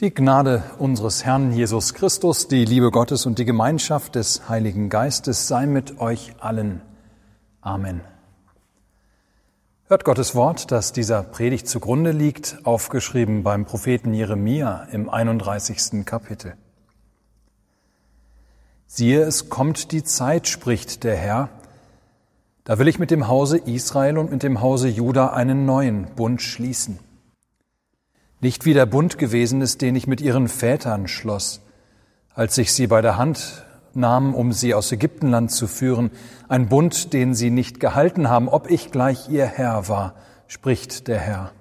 Die Gnade unseres Herrn Jesus Christus, die Liebe Gottes und die Gemeinschaft des Heiligen Geistes sei mit euch allen. Amen. Hört Gottes Wort, das dieser Predigt zugrunde liegt, aufgeschrieben beim Propheten Jeremia im 31. Kapitel. Siehe, es kommt die Zeit, spricht der Herr, da will ich mit dem Hause Israel und mit dem Hause Juda einen neuen Bund schließen nicht wie der Bund gewesen ist, den ich mit ihren Vätern schloss, als ich sie bei der Hand nahm, um sie aus Ägyptenland zu führen, ein Bund, den sie nicht gehalten haben, ob ich gleich ihr Herr war, spricht der Herr.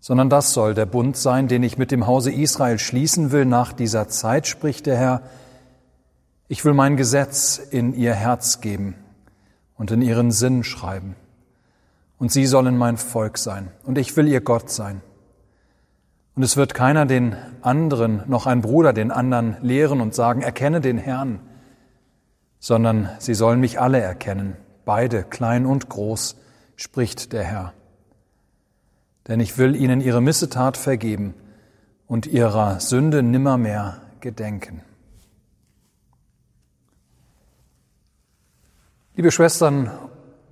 Sondern das soll der Bund sein, den ich mit dem Hause Israel schließen will nach dieser Zeit, spricht der Herr. Ich will mein Gesetz in ihr Herz geben und in ihren Sinn schreiben. Und sie sollen mein Volk sein, und ich will ihr Gott sein. Und es wird keiner den anderen, noch ein Bruder den anderen lehren und sagen, erkenne den Herrn, sondern sie sollen mich alle erkennen, beide, klein und groß, spricht der Herr. Denn ich will ihnen ihre Missetat vergeben und ihrer Sünde nimmermehr gedenken. Liebe Schwestern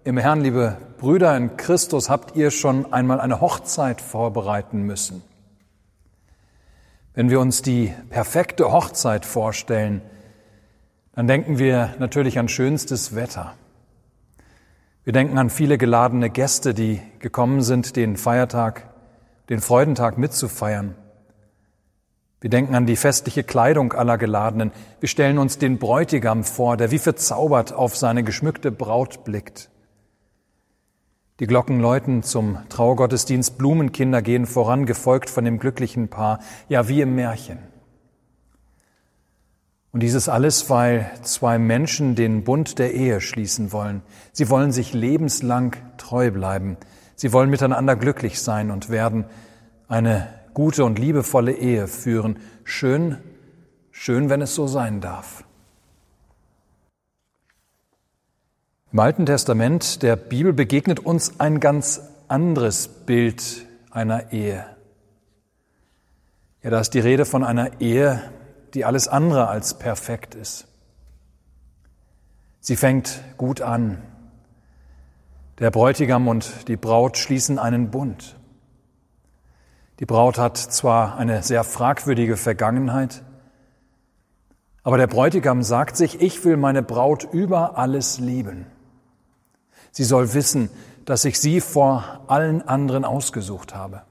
im Herrn, liebe Brüder in Christus, habt ihr schon einmal eine Hochzeit vorbereiten müssen? Wenn wir uns die perfekte Hochzeit vorstellen, dann denken wir natürlich an schönstes Wetter. Wir denken an viele geladene Gäste, die gekommen sind, den Feiertag, den Freudentag mitzufeiern. Wir denken an die festliche Kleidung aller Geladenen. Wir stellen uns den Bräutigam vor, der wie verzaubert auf seine geschmückte Braut blickt. Die Glocken läuten zum Trauergottesdienst, Blumenkinder gehen voran, gefolgt von dem glücklichen Paar, ja wie im Märchen. Und dieses alles, weil zwei Menschen den Bund der Ehe schließen wollen. Sie wollen sich lebenslang treu bleiben. Sie wollen miteinander glücklich sein und werden eine gute und liebevolle Ehe führen. Schön, schön, wenn es so sein darf. Im Alten Testament der Bibel begegnet uns ein ganz anderes Bild einer Ehe. Ja, da ist die Rede von einer Ehe, die alles andere als perfekt ist. Sie fängt gut an. Der Bräutigam und die Braut schließen einen Bund. Die Braut hat zwar eine sehr fragwürdige Vergangenheit, aber der Bräutigam sagt sich, ich will meine Braut über alles lieben. Sie soll wissen, dass ich sie vor allen anderen ausgesucht habe.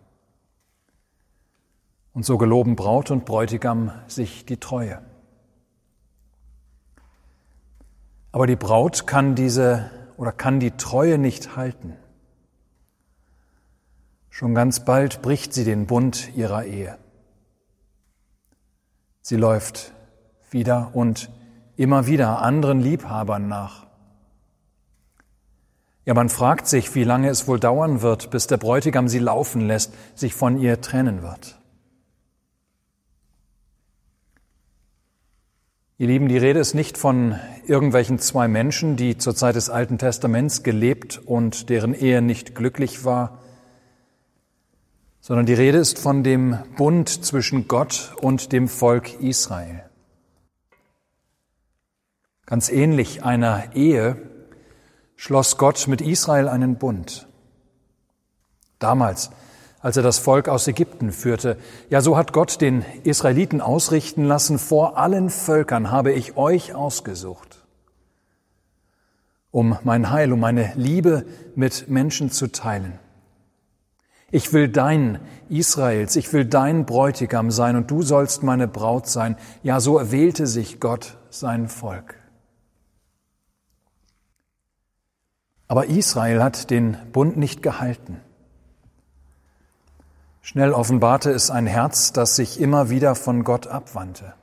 Und so geloben Braut und Bräutigam sich die Treue. Aber die Braut kann diese oder kann die Treue nicht halten. Schon ganz bald bricht sie den Bund ihrer Ehe. Sie läuft wieder und immer wieder anderen Liebhabern nach. Ja, man fragt sich, wie lange es wohl dauern wird, bis der Bräutigam sie laufen lässt, sich von ihr trennen wird. Ihr Lieben, die Rede ist nicht von irgendwelchen zwei Menschen, die zur Zeit des Alten Testaments gelebt und deren Ehe nicht glücklich war, sondern die Rede ist von dem Bund zwischen Gott und dem Volk Israel. Ganz ähnlich einer Ehe, schloss Gott mit Israel einen Bund. Damals, als er das Volk aus Ägypten führte, ja so hat Gott den Israeliten ausrichten lassen, vor allen Völkern habe ich euch ausgesucht, um mein Heil, um meine Liebe mit Menschen zu teilen. Ich will dein Israels, ich will dein Bräutigam sein und du sollst meine Braut sein. Ja, so erwählte sich Gott sein Volk. Aber Israel hat den Bund nicht gehalten. Schnell offenbarte es ein Herz, das sich immer wieder von Gott abwandte.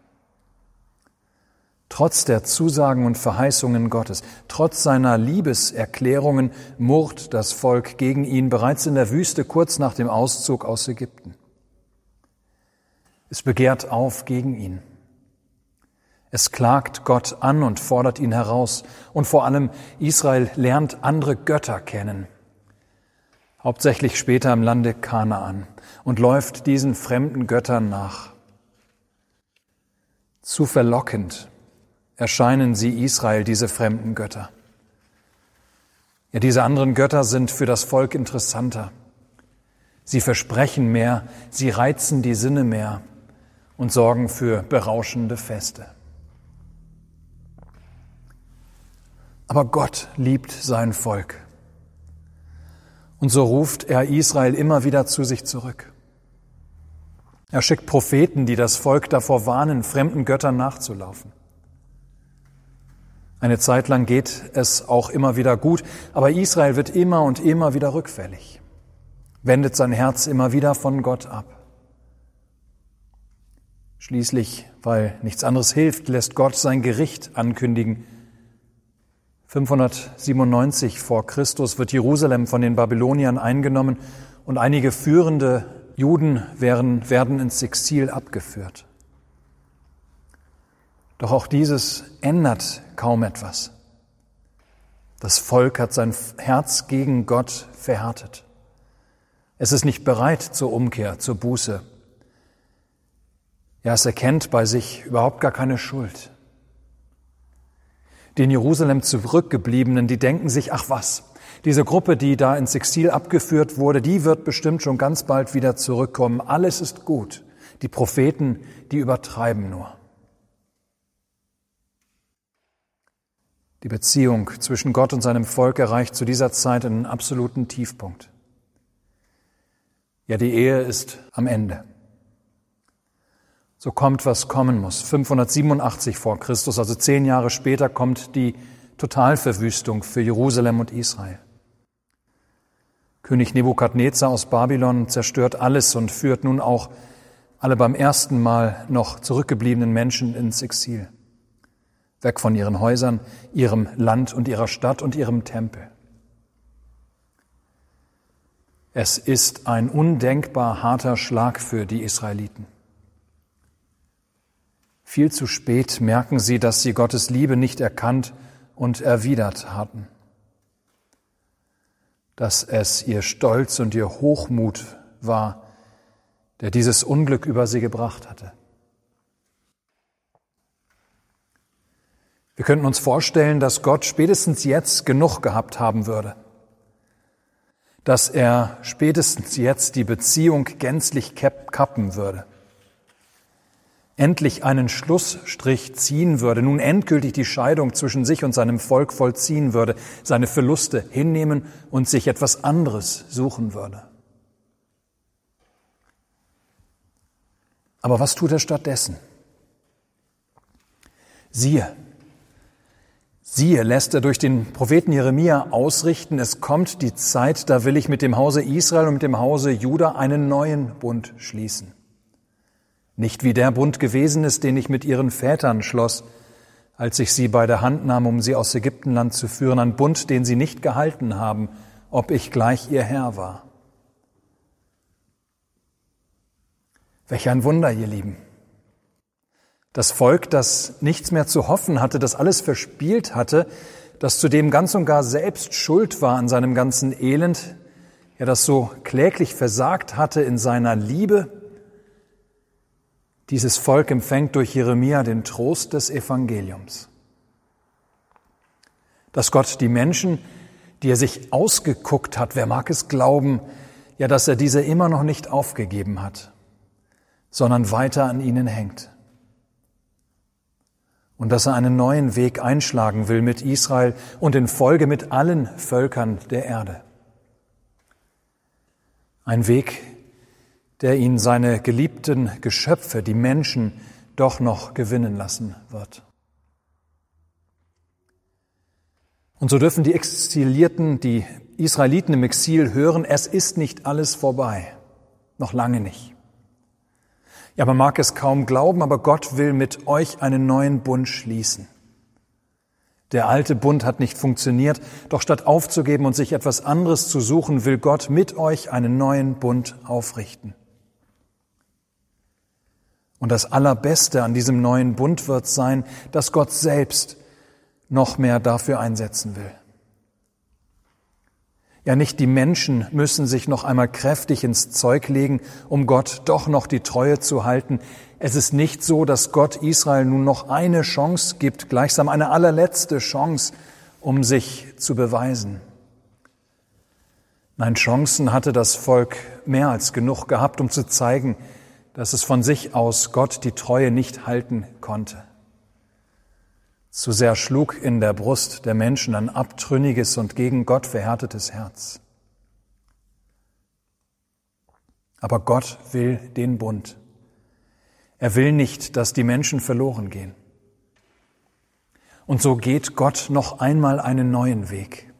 Trotz der Zusagen und Verheißungen Gottes, trotz seiner Liebeserklärungen murrt das Volk gegen ihn bereits in der Wüste kurz nach dem Auszug aus Ägypten. Es begehrt auf gegen ihn. Es klagt Gott an und fordert ihn heraus. Und vor allem Israel lernt andere Götter kennen. hauptsächlich später im Lande Kanaan, und läuft diesen fremden Göttern nach. Zu verlockend erscheinen sie Israel, diese fremden Götter. Ja, diese anderen Götter sind für das Volk interessanter. Sie versprechen mehr, sie reizen die Sinne mehr und sorgen für berauschende Feste. Aber Gott liebt sein Volk. Und so ruft er Israel immer wieder zu sich zurück. Er schickt Propheten, die das Volk davor warnen, fremden Göttern nachzulaufen. Eine Zeit lang geht es auch immer wieder gut, aber Israel wird immer und immer wieder rückfällig, wendet sein Herz immer wieder von Gott ab. Schließlich, weil nichts anderes hilft, lässt Gott sein Gericht ankündigen. 597 vor Christus wird Jerusalem von den Babyloniern eingenommen und einige führende Juden werden, werden ins Exil abgeführt. Doch auch dieses ändert kaum etwas. Das Volk hat sein Herz gegen Gott verhärtet. Es ist nicht bereit zur Umkehr, zur Buße. Ja, es erkennt bei sich überhaupt gar keine Schuld. Die in Jerusalem zurückgebliebenen, die denken sich, ach was, diese Gruppe, die da ins Exil abgeführt wurde, die wird bestimmt schon ganz bald wieder zurückkommen. Alles ist gut. Die Propheten, die übertreiben nur. Die Beziehung zwischen Gott und seinem Volk erreicht zu dieser Zeit einen absoluten Tiefpunkt. Ja, die Ehe ist am Ende. So kommt, was kommen muss. 587 vor Christus, also zehn Jahre später, kommt die Totalverwüstung für Jerusalem und Israel. König Nebukadnezar aus Babylon zerstört alles und führt nun auch alle beim ersten Mal noch zurückgebliebenen Menschen ins Exil. Weg von ihren Häusern, ihrem Land und ihrer Stadt und ihrem Tempel. Es ist ein undenkbar harter Schlag für die Israeliten. Viel zu spät merken sie, dass sie Gottes Liebe nicht erkannt und erwidert hatten. Dass es ihr Stolz und ihr Hochmut war, der dieses Unglück über sie gebracht hatte. Wir könnten uns vorstellen, dass Gott spätestens jetzt genug gehabt haben würde, dass er spätestens jetzt die Beziehung gänzlich kappen würde endlich einen Schlussstrich ziehen würde, nun endgültig die Scheidung zwischen sich und seinem Volk vollziehen würde, seine Verluste hinnehmen und sich etwas anderes suchen würde. Aber was tut er stattdessen? Siehe, siehe, lässt er durch den Propheten Jeremia ausrichten, es kommt die Zeit, da will ich mit dem Hause Israel und mit dem Hause Juda einen neuen Bund schließen. Nicht wie der Bund gewesen ist, den ich mit ihren Vätern schloss, als ich sie bei der Hand nahm, um sie aus Ägyptenland zu führen, ein Bund, den sie nicht gehalten haben, ob ich gleich ihr Herr war. Welch ein Wunder, ihr Lieben. Das Volk, das nichts mehr zu hoffen hatte, das alles verspielt hatte, das zudem ganz und gar selbst schuld war an seinem ganzen Elend, ja, das so kläglich versagt hatte in seiner Liebe, dieses Volk empfängt durch Jeremia den Trost des Evangeliums. Dass Gott die Menschen, die er sich ausgeguckt hat, wer mag es glauben, ja, dass er diese immer noch nicht aufgegeben hat, sondern weiter an ihnen hängt. Und dass er einen neuen Weg einschlagen will mit Israel und in Folge mit allen Völkern der Erde. Ein Weg, der ihn seine geliebten Geschöpfe, die Menschen, doch noch gewinnen lassen wird. Und so dürfen die Exilierten, die Israeliten im Exil hören, es ist nicht alles vorbei. Noch lange nicht. Ja, man mag es kaum glauben, aber Gott will mit euch einen neuen Bund schließen. Der alte Bund hat nicht funktioniert, doch statt aufzugeben und sich etwas anderes zu suchen, will Gott mit euch einen neuen Bund aufrichten. Und das Allerbeste an diesem neuen Bund wird sein, dass Gott selbst noch mehr dafür einsetzen will. Ja, nicht die Menschen müssen sich noch einmal kräftig ins Zeug legen, um Gott doch noch die Treue zu halten. Es ist nicht so, dass Gott Israel nun noch eine Chance gibt, gleichsam eine allerletzte Chance, um sich zu beweisen. Nein, Chancen hatte das Volk mehr als genug gehabt, um zu zeigen, dass es von sich aus Gott die Treue nicht halten konnte. Zu sehr schlug in der Brust der Menschen ein abtrünniges und gegen Gott verhärtetes Herz. Aber Gott will den Bund. Er will nicht, dass die Menschen verloren gehen. Und so geht Gott noch einmal einen neuen Weg.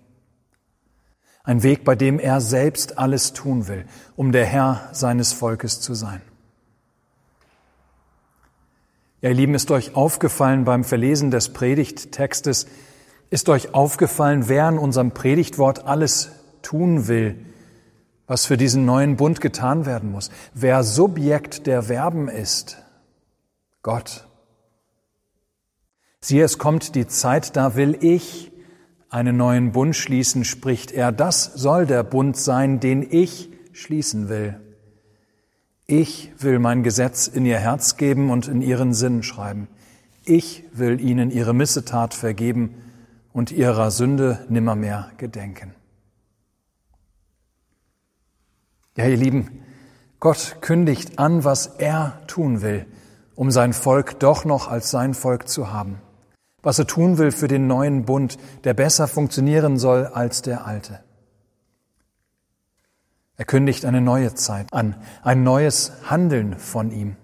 Ein Weg, bei dem er selbst alles tun will, um der Herr seines Volkes zu sein. Ja, ihr Lieben, ist euch aufgefallen beim Verlesen des Predigttextes, ist euch aufgefallen, wer in unserem Predigtwort alles tun will, was für diesen neuen Bund getan werden muss? Wer Subjekt der Verben ist? Gott. Siehe, es kommt die Zeit, da will ich einen neuen Bund schließen, spricht er. Das soll der Bund sein, den ich schließen will. Ich will mein Gesetz in ihr Herz geben und in ihren Sinn schreiben. Ich will ihnen ihre Missetat vergeben und ihrer Sünde nimmermehr gedenken. Ja, ihr Lieben, Gott kündigt an, was er tun will, um sein Volk doch noch als sein Volk zu haben. Was er tun will für den neuen Bund, der besser funktionieren soll als der alte. Er kündigt eine neue Zeit an, ein neues Handeln von ihm.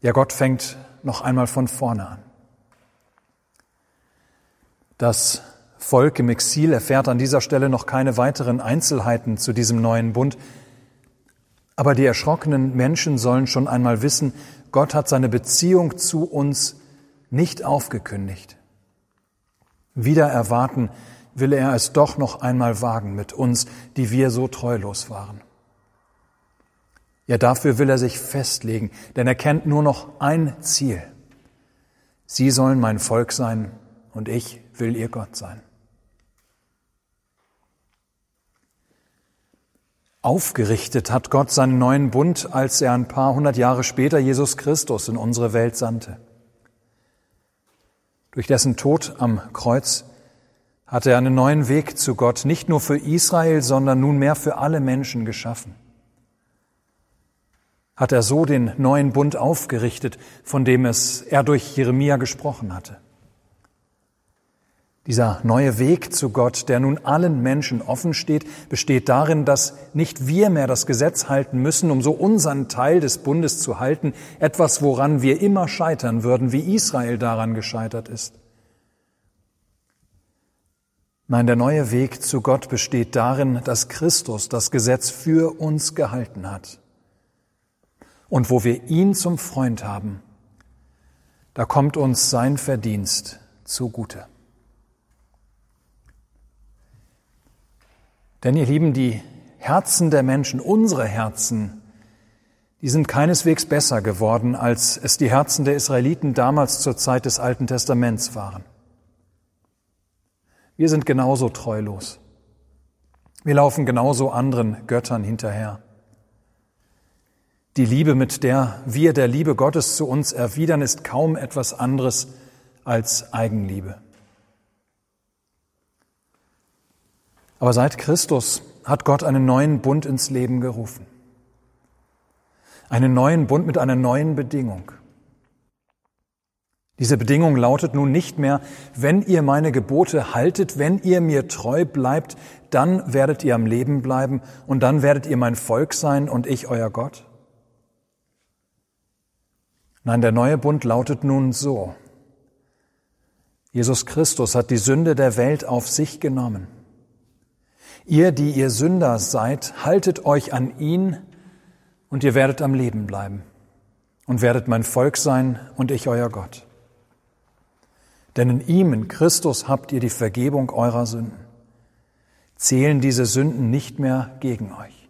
Ja, Gott fängt noch einmal von vorne an. Das Volk im Exil erfährt an dieser Stelle noch keine weiteren Einzelheiten zu diesem neuen Bund. Aber die erschrockenen Menschen sollen schon einmal wissen, Gott hat seine Beziehung zu uns nicht aufgekündigt. Wieder erwarten, will er es doch noch einmal wagen mit uns, die wir so treulos waren. Ja, dafür will er sich festlegen, denn er kennt nur noch ein Ziel. Sie sollen mein Volk sein und ich will ihr Gott sein. Aufgerichtet hat Gott seinen neuen Bund, als er ein paar hundert Jahre später Jesus Christus in unsere Welt sandte. Durch dessen Tod am Kreuz hat er einen neuen Weg zu Gott nicht nur für Israel, sondern nunmehr für alle Menschen geschaffen. Hat er so den neuen Bund aufgerichtet, von dem es er durch Jeremia gesprochen hatte. Dieser neue Weg zu Gott, der nun allen Menschen offen steht, besteht darin, dass nicht wir mehr das Gesetz halten müssen, um so unseren Teil des Bundes zu halten, etwas, woran wir immer scheitern würden, wie Israel daran gescheitert ist. Nein, der neue Weg zu Gott besteht darin, dass Christus das Gesetz für uns gehalten hat. Und wo wir ihn zum Freund haben, da kommt uns sein Verdienst zugute. Denn ihr Lieben, die Herzen der Menschen, unsere Herzen, die sind keineswegs besser geworden, als es die Herzen der Israeliten damals zur Zeit des Alten Testaments waren. Wir sind genauso treulos. Wir laufen genauso anderen Göttern hinterher. Die Liebe, mit der wir der Liebe Gottes zu uns erwidern, ist kaum etwas anderes als Eigenliebe. Aber seit Christus hat Gott einen neuen Bund ins Leben gerufen. Einen neuen Bund mit einer neuen Bedingung. Diese Bedingung lautet nun nicht mehr, wenn ihr meine Gebote haltet, wenn ihr mir treu bleibt, dann werdet ihr am Leben bleiben und dann werdet ihr mein Volk sein und ich euer Gott. Nein, der neue Bund lautet nun so. Jesus Christus hat die Sünde der Welt auf sich genommen. Ihr, die ihr Sünder seid, haltet euch an ihn und ihr werdet am Leben bleiben und werdet mein Volk sein und ich euer Gott. Denn in ihm, in Christus, habt ihr die Vergebung eurer Sünden. Zählen diese Sünden nicht mehr gegen euch.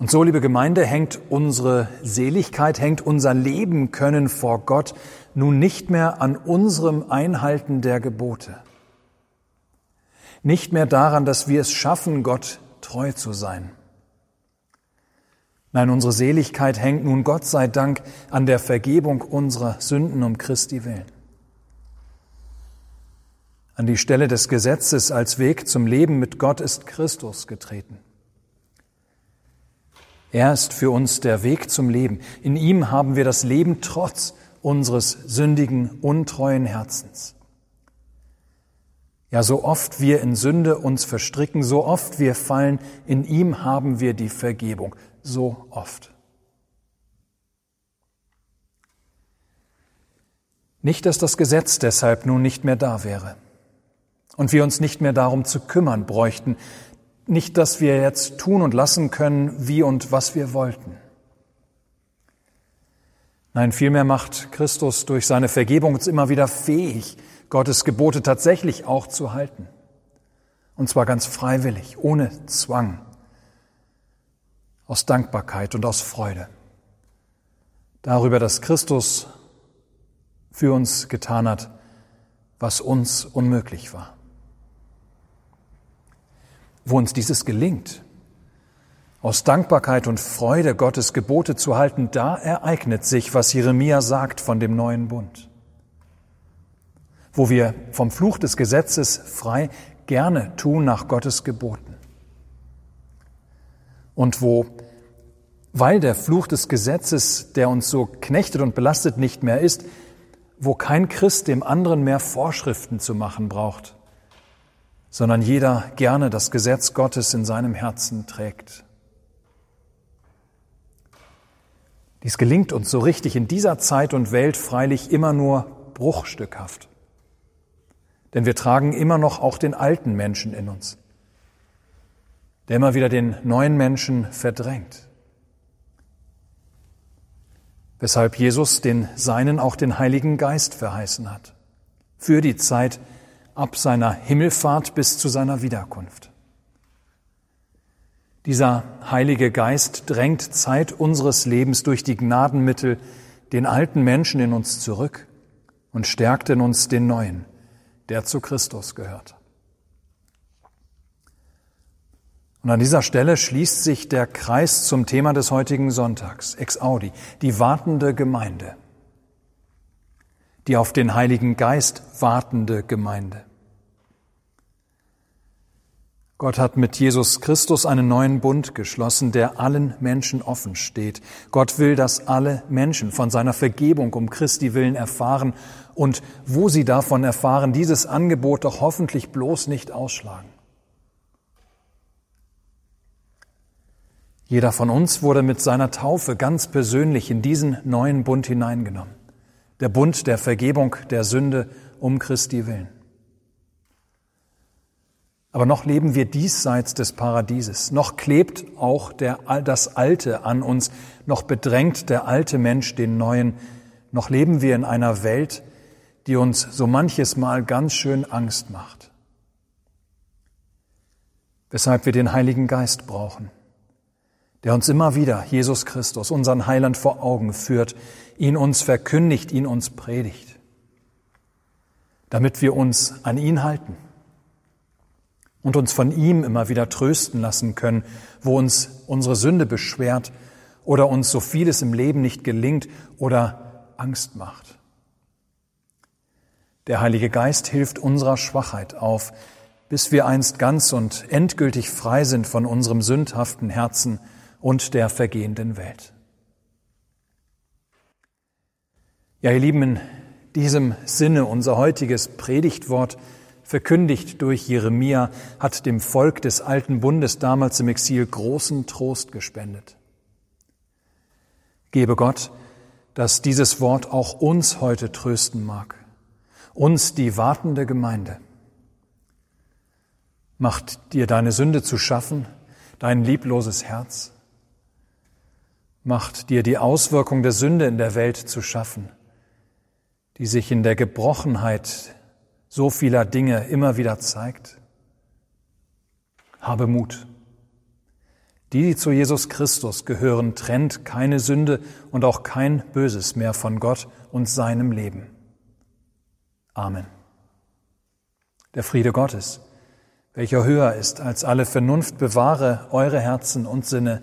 Und so, liebe Gemeinde, hängt unsere Seligkeit, hängt unser Leben können vor Gott nun nicht mehr an unserem Einhalten der Gebote. Nicht mehr daran, dass wir es schaffen, Gott treu zu sein. Nein, unsere Seligkeit hängt nun Gott sei Dank an der Vergebung unserer Sünden um Christi willen. An die Stelle des Gesetzes als Weg zum Leben mit Gott ist Christus getreten. Er ist für uns der Weg zum Leben. In ihm haben wir das Leben trotz unseres sündigen, untreuen Herzens. Ja, so oft wir in Sünde uns verstricken, so oft wir fallen, in ihm haben wir die Vergebung. So oft. Nicht, dass das Gesetz deshalb nun nicht mehr da wäre und wir uns nicht mehr darum zu kümmern bräuchten, nicht, dass wir jetzt tun und lassen können, wie und was wir wollten. Nein, vielmehr macht Christus durch seine Vergebung uns immer wieder fähig, Gottes Gebote tatsächlich auch zu halten. Und zwar ganz freiwillig, ohne Zwang, aus Dankbarkeit und aus Freude. Darüber, dass Christus für uns getan hat, was uns unmöglich war wo uns dieses gelingt, aus Dankbarkeit und Freude Gottes Gebote zu halten, da ereignet sich, was Jeremia sagt von dem neuen Bund. Wo wir vom Fluch des Gesetzes frei gerne tun nach Gottes Geboten. Und wo, weil der Fluch des Gesetzes, der uns so knechtet und belastet, nicht mehr ist, wo kein Christ dem anderen mehr Vorschriften zu machen braucht, sondern jeder gerne das Gesetz Gottes in seinem Herzen trägt. Dies gelingt uns so richtig in dieser Zeit und Welt freilich immer nur bruchstückhaft. Denn wir tragen immer noch auch den alten Menschen in uns, der immer wieder den neuen Menschen verdrängt. Weshalb Jesus den Seinen auch den Heiligen Geist verheißen hat. Für die Zeit, ab seiner Himmelfahrt bis zu seiner Wiederkunft. Dieser Heilige Geist drängt Zeit unseres Lebens durch die Gnadenmittel den alten Menschen in uns zurück und stärkt in uns den neuen, der zu Christus gehört. Und an dieser Stelle schließt sich der Kreis zum Thema des heutigen Sonntags, Ex Audi, die wartende Gemeinde, die auf den Heiligen Geist wartende Gemeinde. Gott hat mit Jesus Christus einen neuen Bund geschlossen, der allen Menschen offen steht. Gott will, dass alle Menschen von seiner Vergebung um Christi willen erfahren und wo sie davon erfahren, dieses Angebot doch hoffentlich bloß nicht ausschlagen. Jeder von uns wurde mit seiner Taufe ganz persönlich in diesen neuen Bund hineingenommen. Der Bund der Vergebung der Sünde um Christi willen. Aber noch leben wir diesseits des Paradieses, noch klebt auch der, das Alte an uns, noch bedrängt der alte Mensch den Neuen, noch leben wir in einer Welt, die uns so manches Mal ganz schön Angst macht. Weshalb wir den Heiligen Geist brauchen, der uns immer wieder Jesus Christus, unseren Heiland vor Augen führt, ihn uns verkündigt, ihn uns predigt, damit wir uns an ihn halten und uns von ihm immer wieder trösten lassen können, wo uns unsere Sünde beschwert oder uns so vieles im Leben nicht gelingt oder Angst macht. Der Heilige Geist hilft unserer Schwachheit auf, bis wir einst ganz und endgültig frei sind von unserem sündhaften Herzen und der vergehenden Welt. Ja, ihr Lieben, in diesem Sinne unser heutiges Predigtwort verkündigt durch Jeremia, hat dem Volk des alten Bundes damals im Exil großen Trost gespendet. Gebe Gott, dass dieses Wort auch uns heute trösten mag, uns die wartende Gemeinde. Macht dir deine Sünde zu schaffen, dein liebloses Herz? Macht dir die Auswirkung der Sünde in der Welt zu schaffen, die sich in der Gebrochenheit so vieler Dinge immer wieder zeigt. Habe Mut. Die, die zu Jesus Christus gehören, trennt keine Sünde und auch kein Böses mehr von Gott und seinem Leben. Amen. Der Friede Gottes, welcher höher ist als alle Vernunft, bewahre eure Herzen und Sinne